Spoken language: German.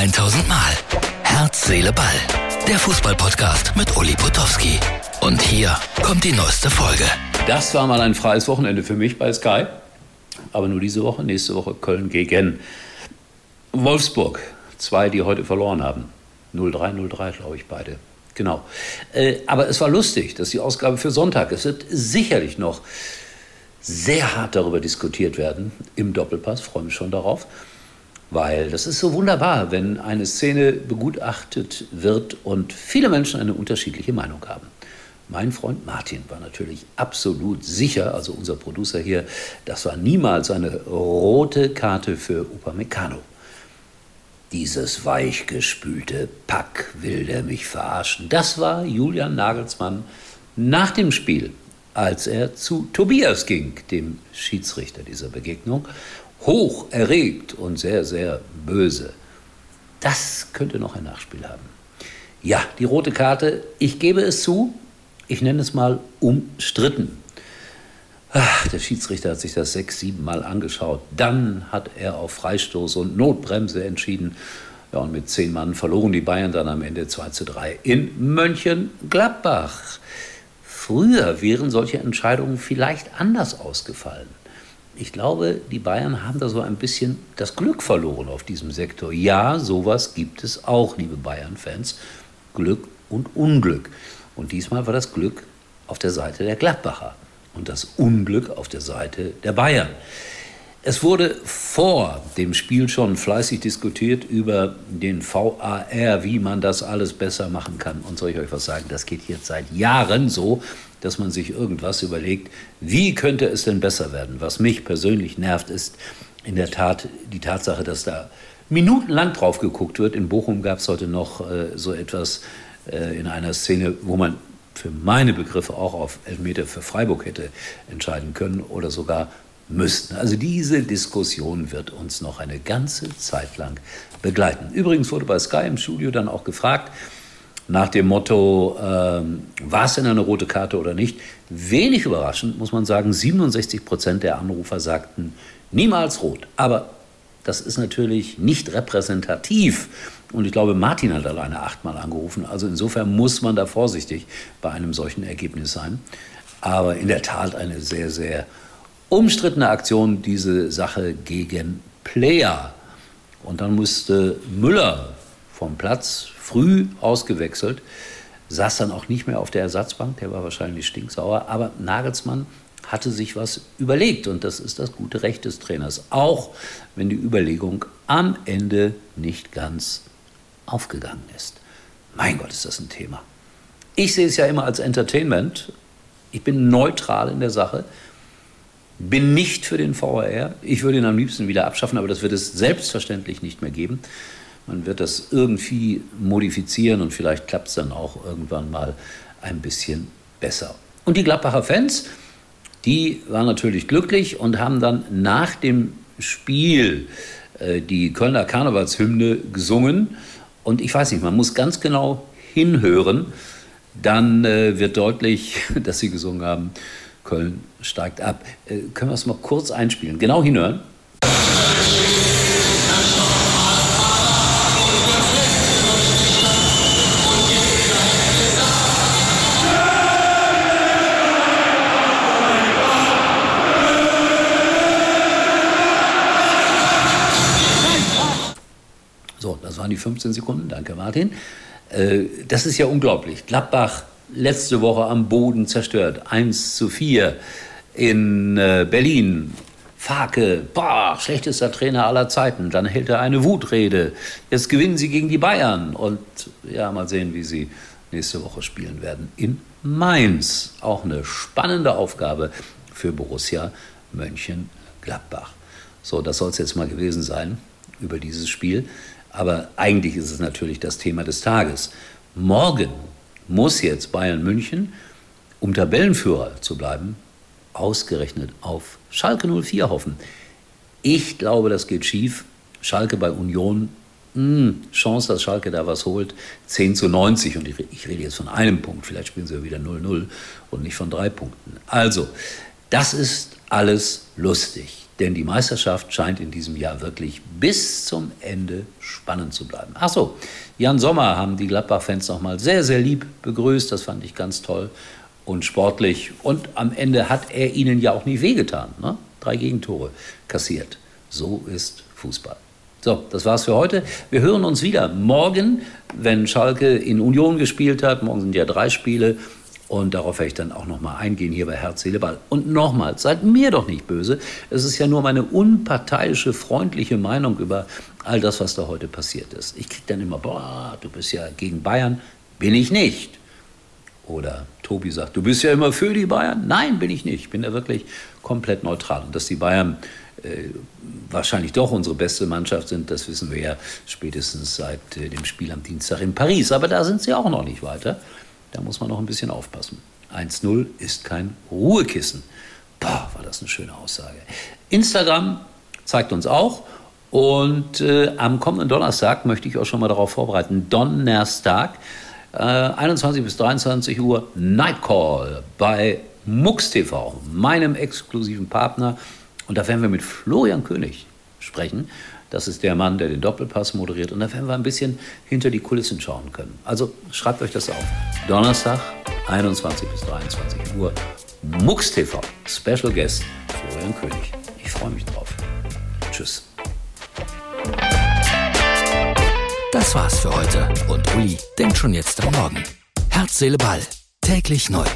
1000 Mal. Herz, Seele, Ball. Der Fußballpodcast mit Uli Potowski. Und hier kommt die neueste Folge. Das war mal ein freies Wochenende für mich bei Sky. Aber nur diese Woche, nächste Woche Köln gegen Wolfsburg. Zwei, die heute verloren haben. 0-3, 0-3, glaube ich, beide. Genau. Äh, aber es war lustig, dass die Ausgabe für Sonntag, es wird sicherlich noch sehr hart darüber diskutiert werden im Doppelpass, freue mich schon darauf, weil das ist so wunderbar, wenn eine Szene begutachtet wird und viele Menschen eine unterschiedliche Meinung haben. Mein Freund Martin war natürlich absolut sicher, also unser Producer hier, das war niemals eine rote Karte für Upamecano. Dieses weichgespülte Pack will der mich verarschen. Das war Julian Nagelsmann nach dem Spiel, als er zu Tobias ging, dem Schiedsrichter dieser Begegnung, hoch erregt und sehr, sehr böse. Das könnte noch ein Nachspiel haben. Ja, die rote Karte, ich gebe es zu, ich nenne es mal umstritten. Ach, der Schiedsrichter hat sich das sechs, sieben Mal angeschaut. Dann hat er auf Freistoß und Notbremse entschieden. Ja, und mit zehn Mann verloren die Bayern dann am Ende 2 zu 3 in Mönchengladbach. Früher wären solche Entscheidungen vielleicht anders ausgefallen. Ich glaube, die Bayern haben da so ein bisschen das Glück verloren auf diesem Sektor. Ja, sowas gibt es auch, liebe Bayern-Fans. Glück und Unglück. Und diesmal war das Glück auf der Seite der Gladbacher und das Unglück auf der Seite der Bayern. Es wurde vor dem Spiel schon fleißig diskutiert über den VAR, wie man das alles besser machen kann. Und soll ich euch was sagen, das geht jetzt seit Jahren so, dass man sich irgendwas überlegt, wie könnte es denn besser werden. Was mich persönlich nervt, ist in der Tat die Tatsache, dass da minutenlang drauf geguckt wird. In Bochum gab es heute noch äh, so etwas äh, in einer Szene, wo man für meine Begriffe auch auf Elfmeter für Freiburg hätte entscheiden können oder sogar müssten. Also diese Diskussion wird uns noch eine ganze Zeit lang begleiten. Übrigens wurde bei Sky im Studio dann auch gefragt, nach dem Motto, ähm, war es denn eine rote Karte oder nicht? Wenig überraschend muss man sagen, 67 Prozent der Anrufer sagten niemals rot. Aber das ist natürlich nicht repräsentativ und ich glaube, Martin hat alleine achtmal angerufen. Also insofern muss man da vorsichtig bei einem solchen Ergebnis sein. Aber in der Tat eine sehr, sehr umstrittene Aktion, diese Sache gegen Player. Und dann musste Müller vom Platz früh ausgewechselt, saß dann auch nicht mehr auf der Ersatzbank, der war wahrscheinlich stinksauer. Aber Nagelsmann hatte sich was überlegt und das ist das gute Recht des Trainers, auch wenn die Überlegung am Ende nicht ganz aufgegangen ist. Mein Gott, ist das ein Thema. Ich sehe es ja immer als Entertainment. Ich bin neutral in der Sache, bin nicht für den VAR. Ich würde ihn am liebsten wieder abschaffen, aber das wird es selbstverständlich nicht mehr geben. Man wird das irgendwie modifizieren und vielleicht klappt es dann auch irgendwann mal ein bisschen besser. Und die Gladbacher Fans, die waren natürlich glücklich und haben dann nach dem Spiel äh, die Kölner Karnevalshymne gesungen und ich weiß nicht, man muss ganz genau hinhören, dann äh, wird deutlich, dass sie gesungen haben, Köln steigt ab. Äh, können wir es mal kurz einspielen? Genau hinhören. waren die 15 Sekunden, danke Martin. Äh, das ist ja unglaublich. Gladbach letzte Woche am Boden zerstört, 1 zu 4 in äh, Berlin. Fake, boah, schlechtester Trainer aller Zeiten. Dann hält er eine Wutrede. Jetzt gewinnen sie gegen die Bayern. Und ja, mal sehen, wie sie nächste Woche spielen werden. In Mainz. Auch eine spannende Aufgabe für Borussia Mönchengladbach. So, das soll es jetzt mal gewesen sein über dieses Spiel. Aber eigentlich ist es natürlich das Thema des Tages. Morgen muss jetzt Bayern München, um Tabellenführer zu bleiben, ausgerechnet auf Schalke 04 hoffen. Ich glaube, das geht schief. Schalke bei Union, mh, hm, Chance, dass Schalke da was holt, 10 zu 90. Und ich, ich rede jetzt von einem Punkt, vielleicht spielen sie ja wieder 0-0 und nicht von drei Punkten. Also, das ist alles lustig. Denn die Meisterschaft scheint in diesem Jahr wirklich bis zum Ende spannend zu bleiben. Ach so, Jan Sommer haben die Gladbach-Fans nochmal sehr, sehr lieb begrüßt. Das fand ich ganz toll und sportlich. Und am Ende hat er ihnen ja auch nie wehgetan. Ne? Drei Gegentore kassiert. So ist Fußball. So, das war's für heute. Wir hören uns wieder morgen, wenn Schalke in Union gespielt hat. Morgen sind ja drei Spiele. Und darauf werde ich dann auch nochmal eingehen hier bei Herz, Seele, Ball. Und nochmal, seid mir doch nicht böse. Es ist ja nur meine unparteiische, freundliche Meinung über all das, was da heute passiert ist. Ich kriege dann immer, boah, du bist ja gegen Bayern. Bin ich nicht. Oder Tobi sagt, du bist ja immer für die Bayern. Nein, bin ich nicht. Ich bin da wirklich komplett neutral. Und dass die Bayern äh, wahrscheinlich doch unsere beste Mannschaft sind, das wissen wir ja spätestens seit äh, dem Spiel am Dienstag in Paris. Aber da sind sie auch noch nicht weiter. Da muss man noch ein bisschen aufpassen. 1-0 ist kein Ruhekissen. Boah, war das eine schöne Aussage. Instagram zeigt uns auch. Und äh, am kommenden Donnerstag möchte ich euch schon mal darauf vorbereiten. Donnerstag, äh, 21 bis 23 Uhr, Nightcall bei MUX TV, meinem exklusiven Partner. Und da werden wir mit Florian König sprechen. Das ist der Mann, der den Doppelpass moderiert. Und da werden wir ein bisschen hinter die Kulissen schauen können. Also schreibt euch das auf. Donnerstag, 21 bis 23 Uhr, MUX TV. Special Guest Florian König. Ich freue mich drauf. Tschüss. Das war's für heute. Und Uli denkt schon jetzt am Morgen. Herz, Seele, Ball. Täglich neu.